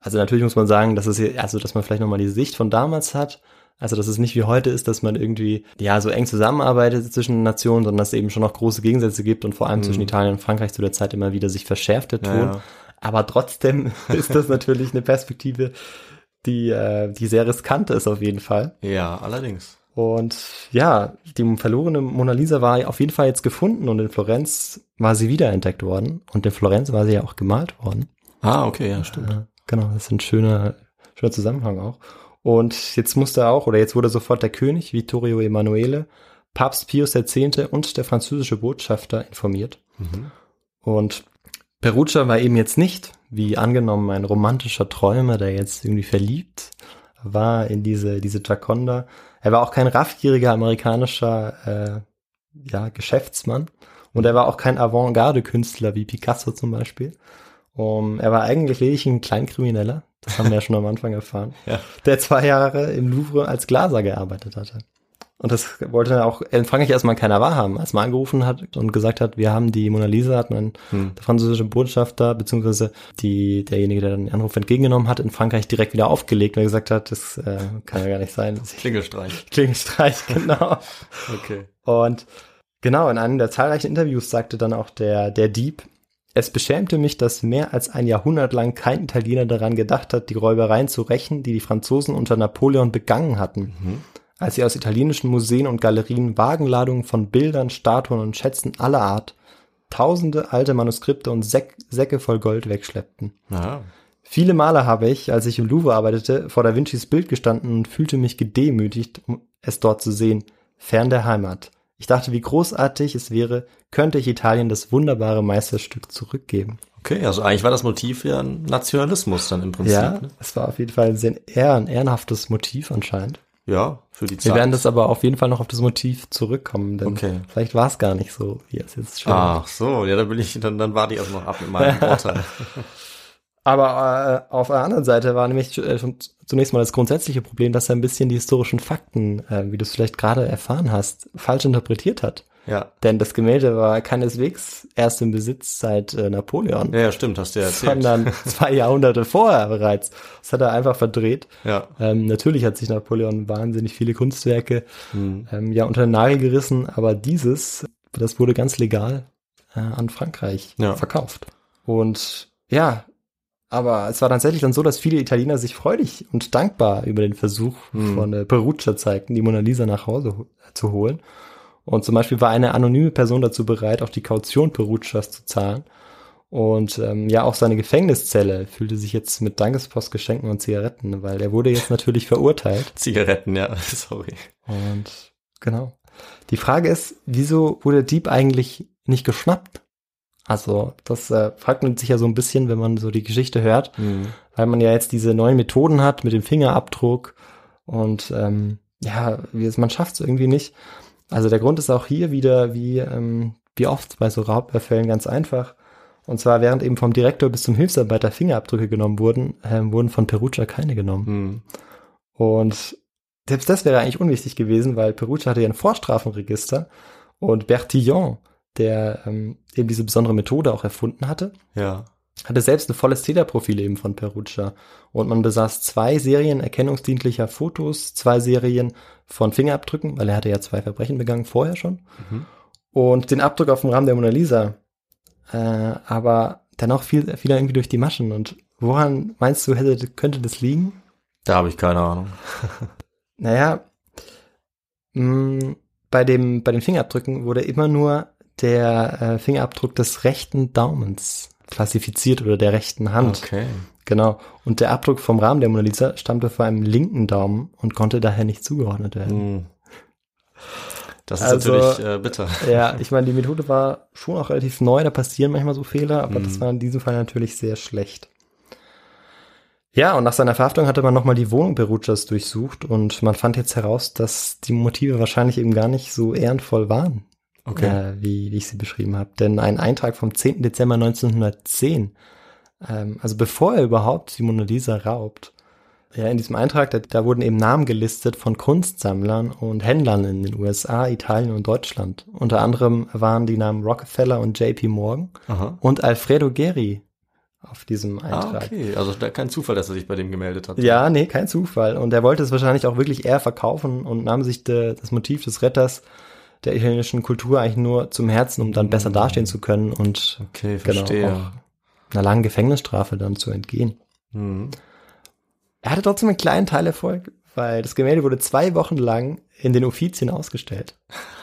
C: Also natürlich muss man sagen, dass es hier, also dass man vielleicht nochmal die Sicht von damals hat. Also dass es nicht wie heute ist, dass man irgendwie ja so eng zusammenarbeitet zwischen Nationen, sondern dass es eben schon noch große Gegensätze gibt und vor allem zwischen Italien und Frankreich zu der Zeit immer wieder sich verschärft der Ton.
B: Ja, ja.
C: Aber trotzdem ist das natürlich eine Perspektive, die, äh, die sehr riskant ist auf jeden Fall.
B: Ja, allerdings.
C: Und ja, die verlorene Mona Lisa war auf jeden Fall jetzt gefunden und in Florenz war sie wiederentdeckt worden. Und in Florenz war sie ja auch gemalt worden.
B: Ah, okay, ja, stimmt.
C: Ja, genau, das ist ein schöner, schöner Zusammenhang auch. Und jetzt musste auch, oder jetzt wurde sofort der König, Vittorio Emanuele, Papst Pius X. und der französische Botschafter informiert.
B: Mhm.
C: Und Perugia war eben jetzt nicht, wie angenommen, ein romantischer Träumer, der jetzt irgendwie verliebt war in diese, diese Jaconda. Er war auch kein raffgieriger amerikanischer äh, ja, Geschäftsmann. Und er war auch kein Avantgarde-Künstler wie Picasso zum Beispiel. Um, er war eigentlich lediglich ein Kleinkrimineller. Das haben wir ja schon am Anfang erfahren.
B: Ja.
C: Der zwei Jahre im Louvre als Glaser gearbeitet hatte. Und das wollte auch in Frankreich erstmal keiner wahrhaben. Als man angerufen hat und gesagt hat, wir haben die Mona Lisa, hat man
B: Hm.
C: der französische Botschafter, beziehungsweise die, derjenige, der dann den Anruf entgegengenommen hat, in Frankreich direkt wieder aufgelegt, weil er gesagt hat, das äh, kann ja gar nicht sein.
B: Klingelstreich.
C: Klingelstreich, genau.
B: Okay.
C: Und genau, in einem der zahlreichen Interviews sagte dann auch der, der Dieb, es beschämte mich, dass mehr als ein Jahrhundert lang kein Italiener daran gedacht hat, die Räubereien zu rächen, die die Franzosen unter Napoleon begangen hatten. Als sie aus italienischen Museen und Galerien Wagenladungen von Bildern, Statuen und Schätzen aller Art, tausende alte Manuskripte und Säck, Säcke voll Gold wegschleppten.
B: Ja.
C: Viele Male habe ich, als ich im Louvre arbeitete, vor Da Vincis Bild gestanden und fühlte mich gedemütigt, um es dort zu sehen, fern der Heimat. Ich dachte, wie großartig es wäre, könnte ich Italien das wunderbare Meisterstück zurückgeben.
B: Okay, also eigentlich war das Motiv ja ein Nationalismus dann im Prinzip.
C: Ja,
B: Ne?
C: es war auf jeden Fall ein sehr ehren, ehrenhaftes Motiv anscheinend.
B: Ja für die
C: Wir
B: Zeit.
C: werden das aber auf jeden Fall noch auf das Motiv zurückkommen, denn
B: Okay.
C: vielleicht war es gar nicht so, wie es jetzt schon
B: Ach so, ja, dann bin ich, dann, dann warte ich erst noch ab mit meinem Urteil.
C: Aber äh, auf der anderen Seite war nämlich äh, schon zunächst mal das grundsätzliche Problem, dass er ein bisschen die historischen Fakten, äh, wie du es vielleicht gerade erfahren hast, falsch interpretiert hat.
B: Ja.
C: Denn das Gemälde war keineswegs erst im Besitz seit äh, Napoleon,
B: ja, stimmt, hast du ja erzählt.
C: sondern zwei Jahrhunderte vorher bereits. Das hat er einfach verdreht.
B: ja.
C: Ähm, natürlich hat sich Napoleon wahnsinnig viele Kunstwerke
B: Hm.
C: ähm, ja unter den Nagel gerissen, aber dieses, das wurde ganz legal äh, an Frankreich
B: Ja.
C: verkauft. Und ja, aber es war tatsächlich dann so, dass viele Italiener sich freudig und dankbar über den Versuch
B: Hm.
C: von äh, Perugia zeigten, die Mona Lisa nach Hause ho- zu holen. Und zum Beispiel war eine anonyme Person dazu bereit, auch die Kaution Perugias zu zahlen. Und ähm, ja, auch seine Gefängniszelle fühlte sich jetzt mit Dankespostgeschenken und Zigaretten, weil er wurde jetzt natürlich verurteilt.
B: Zigaretten, ja, sorry.
C: Und genau. Die Frage ist, wieso wurde Dieb eigentlich nicht geschnappt? Also, das äh, fragt man sich ja so ein bisschen, wenn man so die Geschichte hört,
B: Hm.
C: weil man ja jetzt diese neuen Methoden hat mit dem Fingerabdruck und ähm, ja, wie es, man schafft es irgendwie nicht. Also der Grund ist auch hier wieder, wie, ähm, wie oft bei so Raubüberfällen ganz einfach. Und zwar während eben vom Direktor bis zum Hilfsarbeiter Fingerabdrücke genommen wurden, ähm, wurden von Perugia keine genommen.
B: Hm.
C: Und selbst das wäre eigentlich unwichtig gewesen, weil Perugia hatte ja ein Vorstrafenregister und Bertillon, der ähm, eben diese besondere Methode auch erfunden hatte,
B: Ja.
C: Hatte selbst ein volles Täterprofil eben von Perugia. Und man besaß zwei Serien erkennungsdienlicher Fotos, zwei Serien von Fingerabdrücken, weil er hatte ja zwei Verbrechen begangen vorher schon.
B: Mhm.
C: Und den Abdruck auf dem Rahmen der Mona Lisa. Äh, aber dennoch fiel, fiel er irgendwie durch die Maschen. Und woran meinst du, hätte, könnte das liegen?
B: Da habe ich keine Ahnung.
C: Naja, mh, bei, dem, bei den Fingerabdrücken wurde immer nur der äh, Fingerabdruck des rechten Daumens klassifiziert oder der rechten Hand.
B: Okay.
C: Genau. Und der Abdruck vom Rahmen der Mona Lisa stammte vor einem linken Daumen und konnte daher nicht zugeordnet werden.
B: Hm. Das ist
C: Also-
B: natürlich äh, bitter.
C: Ja, ich meine, die Methode war schon auch relativ neu, da passieren manchmal so Fehler, aber das
B: Mhm.
C: war in diesem Fall natürlich sehr schlecht. Ja, und nach seiner Verhaftung hatte man nochmal die Wohnung Perugias durchsucht und man fand jetzt heraus, dass die Motive wahrscheinlich eben gar nicht so ehrenvoll waren,
B: Okay.
C: äh, wie, wie ich sie beschrieben habe. Denn ein Eintrag vom 10. Dezember 1910 ähm, also bevor er überhaupt die Mona Lisa raubt, ja, in diesem Eintrag, da, da wurden eben Namen gelistet von Kunstsammlern und Händlern in den USA, Italien und Deutschland. Unter anderem waren die Namen Rockefeller und JP Morgan
B: Aha.
C: und Alfredo Geri auf diesem
B: Ah,
C: Eintrag.
B: okay. Also kein Zufall, dass er sich bei dem gemeldet hat.
C: Ja, nee, kein Zufall. Und er wollte es wahrscheinlich auch wirklich eher verkaufen und nahm sich de, das Motiv des Retters der italienischen Kultur eigentlich nur zum Herzen, um dann besser dastehen zu können und
B: Okay,
C: genau,
B: verstehe.
C: auch einer langen Gefängnisstrafe dann zu entgehen.
B: Mhm.
C: Er hatte trotzdem einen kleinen Teilerfolg, weil das Gemälde wurde zwei Wochen lang in den Uffizien ausgestellt.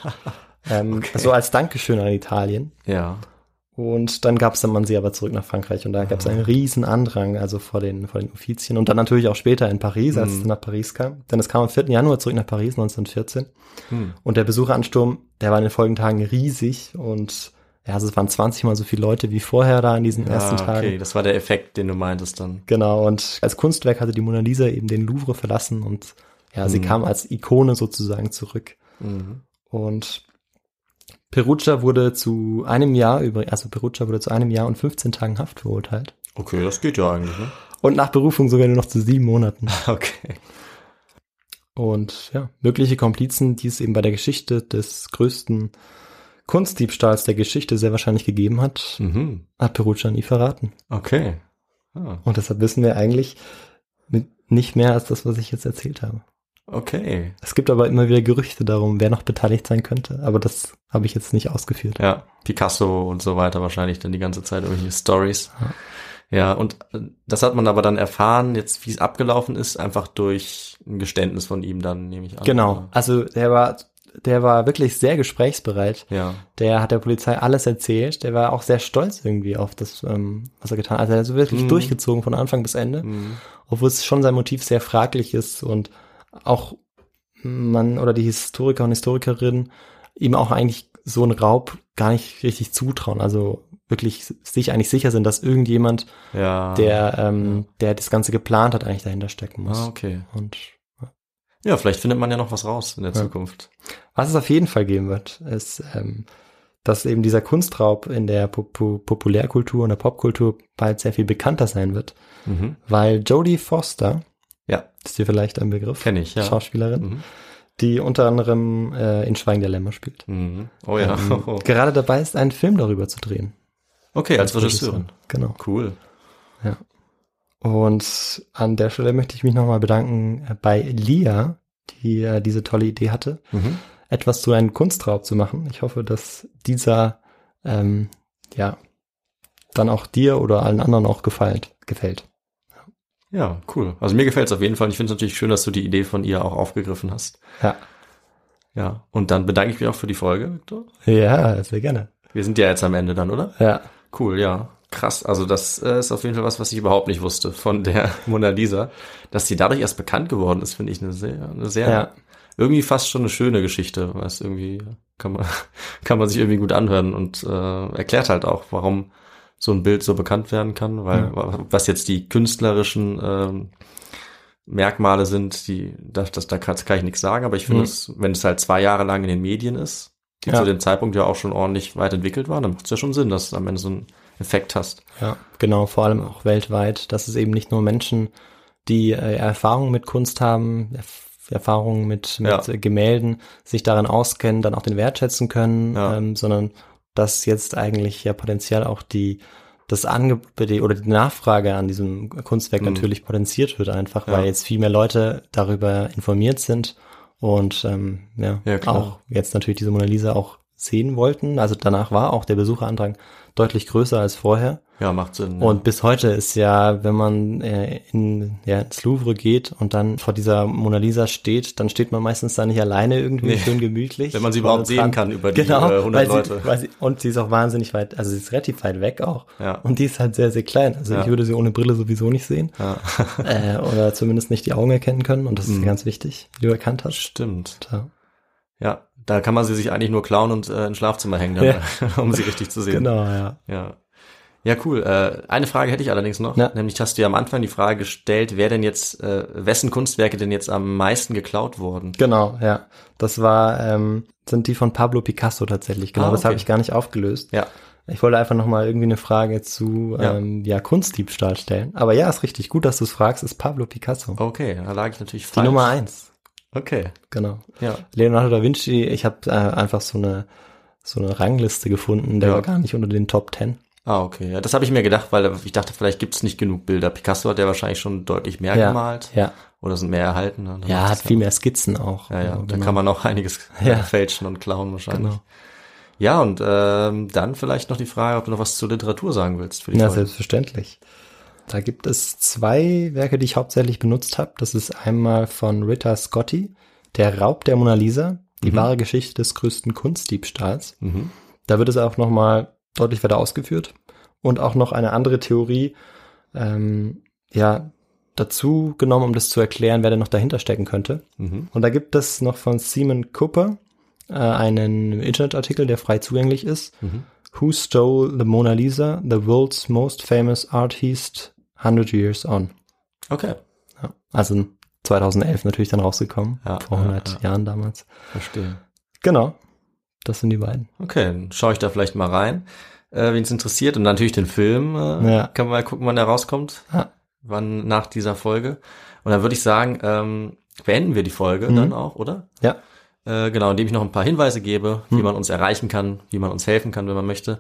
C: ähm, So als Dankeschön an Italien.
B: Ja.
C: Und dann gab's dann man sie aber zurück nach Frankreich und da gab's einen riesen Andrang, also vor den, vor den Uffizien. Und dann natürlich auch später in Paris, als es nach Paris kam. Denn es kam am 4. Januar zurück nach Paris, 1914.
B: Hm.
C: Und der Besucheransturm, der war in den folgenden Tagen riesig und ja, also es waren 20 mal so viele Leute wie vorher da in diesen ersten
B: ah,
C: Tagen.
B: okay, das war der Effekt, den du meintest dann.
C: Genau, und als Kunstwerk hatte die Mona Lisa eben den Louvre verlassen und ja, sie kam als Ikone sozusagen zurück.
B: Mhm.
C: Und Perugia wurde zu einem Jahr über, also Perugia wurde zu einem Jahr und 15 Tagen Haft verurteilt.
B: Okay, das geht ja eigentlich, ne?
C: Und nach Berufung sogar nur noch zu sieben Monaten.
B: Okay.
C: Und ja, mögliche Komplizen, die es eben bei der Geschichte des größten Kunstdiebstahls der Geschichte sehr wahrscheinlich gegeben hat,
B: Mhm.
C: hat Perugia nie verraten.
B: Okay. Ah,
C: Und deshalb wissen wir eigentlich nicht mehr als das, was ich jetzt erzählt habe.
B: Okay.
C: Es gibt aber immer wieder Gerüchte darum, wer noch beteiligt sein könnte. Aber das habe ich jetzt nicht ausgeführt.
B: Ja, Picasso und so weiter wahrscheinlich dann die ganze Zeit irgendwelche Stories. Ja, und äh, das hat man aber dann erfahren, jetzt wie es abgelaufen ist, einfach durch ein Geständnis von ihm dann, nehme ich an.
C: Genau. Also der war, der war wirklich sehr gesprächsbereit.
B: Ja.
C: Der hat der Polizei alles erzählt. Der war auch sehr stolz irgendwie auf das, ähm, was er getan hat. Also er hat so wirklich durchgezogen von Anfang bis Ende.
B: Mhm.
C: Obwohl es schon sein Motiv sehr fraglich ist und auch man oder die Historiker und Historikerinnen ihm auch eigentlich so einen Raub gar nicht richtig zutrauen. Also wirklich sich eigentlich sicher sind, dass irgendjemand,
B: Ja.
C: der, ähm, der das Ganze geplant hat, eigentlich dahinter stecken muss.
B: Ah, okay.
C: Und
B: Ja, vielleicht findet man ja noch was raus in der
C: Ja.
B: Zukunft.
C: was es auf jeden Fall geben wird, ist, ähm, dass eben dieser Kunstraub in der Popu Populärkultur und der Popkultur bald sehr viel bekannter sein wird,
B: Mhm.
C: weil Jodie Foster, ist dir vielleicht ein Begriff,
B: kenne ich, ja.
C: Schauspielerin,
B: Mhm.
C: die unter anderem äh, in Schweigen der Lämmer spielt.
B: Mhm. Oh ja.
C: Ähm, gerade dabei ist, einen Film darüber zu drehen.
B: Okay, als Regisseurin.
C: Genau.
B: Cool.
C: Und an der Stelle möchte ich mich nochmal bedanken äh, bei Lia, die äh, diese tolle Idee hatte,
B: Mhm.
C: etwas zu einem Kunstraub zu machen. Ich hoffe, dass dieser ähm, ja dann auch dir oder allen anderen auch gefällt. gefällt.
B: Ja, cool. Also mir gefällt es auf jeden Fall. Ich finde es natürlich schön, dass du die Idee von ihr auch aufgegriffen hast.
C: Ja.
B: Ja. Und dann bedanke ich mich auch für die Folge, Victor.
C: Ja, sehr gerne.
B: Wir sind ja jetzt am Ende dann, oder?
C: Ja.
B: Cool, ja. Krass. Also das äh, ist auf jeden Fall was, was ich überhaupt nicht wusste von der Mona Lisa. Dass sie dadurch erst bekannt geworden ist, finde ich eine sehr, eine sehr,
C: Ja.
B: irgendwie fast schon eine schöne Geschichte. Was irgendwie kann man, kann man sich irgendwie gut anhören und äh, erklärt halt auch, warum so ein Bild so bekannt werden kann, weil was jetzt die künstlerischen ähm, Merkmale sind, die das, das da kann, kann ich nichts sagen, aber ich finde
C: Mhm.
B: es, wenn es halt zwei Jahre lang in den Medien ist, die
C: Ja.
B: zu dem Zeitpunkt ja auch schon ordentlich weit entwickelt waren, dann macht es ja schon Sinn, dass du am Ende so einen Effekt hast.
C: Ja, genau, vor allem auch weltweit, dass es eben nicht nur Menschen, die äh, Erfahrung mit Kunst haben, Erf Erfahrungen mit, mit
B: Ja.
C: Gemälden, sich darin auskennen, dann auch den wertschätzen können,
B: Ja.
C: ähm, sondern dass jetzt eigentlich ja potenziell auch die das Angebot oder die Nachfrage an diesem Kunstwerk
B: Mhm.
C: natürlich potenziert wird einfach,
B: Ja.
C: weil jetzt viel mehr Leute darüber informiert sind und ähm, ja,
B: Ja,
C: auch jetzt natürlich diese Mona Lisa auch sehen wollten. Also danach war auch der Besucherandrang deutlich größer als vorher.
B: Ja, macht Sinn.
C: Und bis heute ist ja, wenn man äh, in, ja, ins Louvre geht und dann vor dieser Mona Lisa steht, dann steht man meistens da nicht alleine irgendwie
B: Nee.
C: schön gemütlich.
B: Wenn man sie überhaupt sehen kann über die,
C: genau,
B: äh, 100
C: weil
B: Leute.
C: Sie, weil sie, und sie ist auch wahnsinnig weit, also sie ist relativ weit weg auch.
B: Ja.
C: Und die ist halt sehr, sehr klein. Also
B: Ja.
C: ich würde sie ohne Brille sowieso nicht sehen.
B: ja.
C: äh, oder zumindest nicht die Augen erkennen können. Und das ist
B: Mhm.
C: ganz wichtig, wie du erkannt hast.
B: Stimmt.
C: Ja.
B: Ja, da kann man sie sich eigentlich nur klauen und äh, ins Schlafzimmer hängen, dann,
C: Ja.
B: um sie richtig zu sehen.
C: Genau, ja.
B: Ja. Ja, cool. Äh, eine Frage hätte ich allerdings noch.
C: Ja.
B: Nämlich hast du ja am Anfang die Frage gestellt, wer denn jetzt, äh, wessen Kunstwerke denn jetzt am meisten geklaut wurden?
C: Genau, ja. Das war, ähm, sind die von Pablo Picasso tatsächlich. Genau,
B: Ah,
C: das habe
B: okay.
C: ich gar nicht aufgelöst.
B: Ja.
C: Ich wollte einfach nochmal irgendwie eine Frage zu
B: Ja.
C: Ähm, ja, Kunstdiebstahl stellen. Aber ja, ist richtig. Gut, dass du es fragst, ist Pablo Picasso.
B: Okay, da lag ich natürlich
C: Die
B: falsch.
C: Nummer eins.
B: Okay,
C: Genau.
B: ja.
C: Leonardo da Vinci, ich habe äh, einfach so eine so eine Rangliste gefunden, der
B: Ja.
C: war gar nicht unter den Top Ten.
B: Ah, okay. Ja, das habe ich mir gedacht, weil ich dachte, vielleicht gibt's nicht genug Bilder. Picasso hat ja wahrscheinlich schon deutlich mehr
C: Ja.
B: gemalt.
C: Ja.
B: Oder sind mehr erhalten. ne?
C: Ja, hat viel mehr Skizzen auch.
B: Ja, ja,
C: Also,
B: da
C: genau.
B: kann man auch einiges
C: Ja.
B: fälschen und klauen wahrscheinlich.
C: Genau.
B: Ja, und ähm, dann vielleicht noch die Frage, ob du noch was zur Literatur sagen willst für die
C: Ja,
B: Folge.
C: selbstverständlich. Da gibt es zwei Werke, die ich hauptsächlich benutzt habe. Das ist einmal von Rita Scotti, Der Raub der Mona Lisa, die wahre Geschichte des größten Kunstdiebstahls.
B: Mhm.
C: Da wird es auch nochmal deutlich weiter ausgeführt. Und auch noch eine andere Theorie, ähm, ja, dazu genommen, um das zu erklären, wer denn noch dahinter stecken könnte.
B: Mhm.
C: Und da gibt es noch von Simon Cooper äh, einen Internetartikel, der frei zugänglich ist.
B: Mhm.
C: Who Stole the Mona Lisa? The World's Most Famous Artist 100 Years On.
B: Okay,
C: Ja, also 2011 natürlich dann rausgekommen,
B: Ja,
C: vor
B: ja,
C: 100
B: ja.
C: Jahren damals.
B: verstehe.
C: Genau, das sind die beiden.
B: Okay, dann schaue ich da vielleicht mal rein, äh, wen es interessiert. Und natürlich den Film. Äh,
C: Ja.
B: Kann man mal gucken, wann der rauskommt.
C: Ja.
B: Wann nach dieser Folge. Und dann würde ich sagen, ähm, beenden wir die Folge
C: Mhm.
B: dann auch, oder?
C: Ja,
B: Äh, genau, indem ich noch ein paar Hinweise gebe, wie man uns erreichen kann, wie man uns helfen kann, wenn man möchte.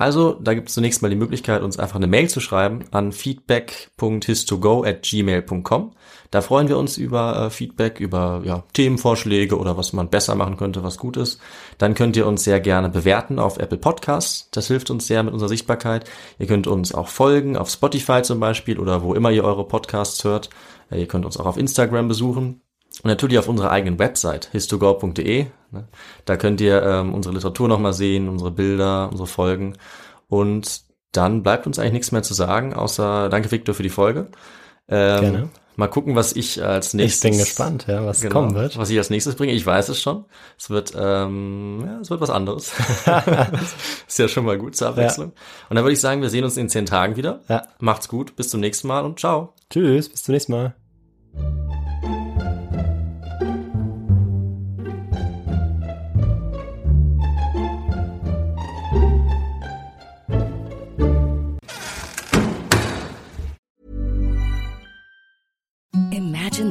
B: Also, da gibt es zunächst mal die Möglichkeit, uns einfach eine Mail zu schreiben an feedback.histogo at gmail.com. Da freuen wir uns über äh, Feedback, über ja, Themenvorschläge oder was man besser machen könnte, was gut ist. Dann könnt ihr uns sehr gerne bewerten auf Apple Podcasts. Das hilft uns sehr mit unserer Sichtbarkeit. Ihr könnt uns auch folgen, auf Spotify zum Beispiel oder wo immer ihr eure Podcasts hört. Äh, ihr könnt uns auch auf Instagram besuchen. Und natürlich auf unserer eigenen Website, histogor.de. Ne? Da könnt ihr ähm, unsere Literatur nochmal sehen, unsere Bilder, unsere Folgen. Und dann bleibt uns eigentlich nichts mehr zu sagen, außer danke Victor für die Folge. Ähm,
C: Gerne.
B: Mal gucken, was ich als
C: ich
B: nächstes...
C: bin gespannt, ja, was
B: Genau,
C: kommen wird.
B: Was ich als nächstes bringe, ich weiß es schon. Es wird, ähm, ja, es wird was anderes. ist ja schon mal gut zur Abwechslung. Und dann würde ich sagen, wir sehen uns in zehn Tagen wieder.
C: Ja.
B: Macht's gut, bis zum nächsten Mal und ciao.
C: Tschüss, bis zum nächsten Mal.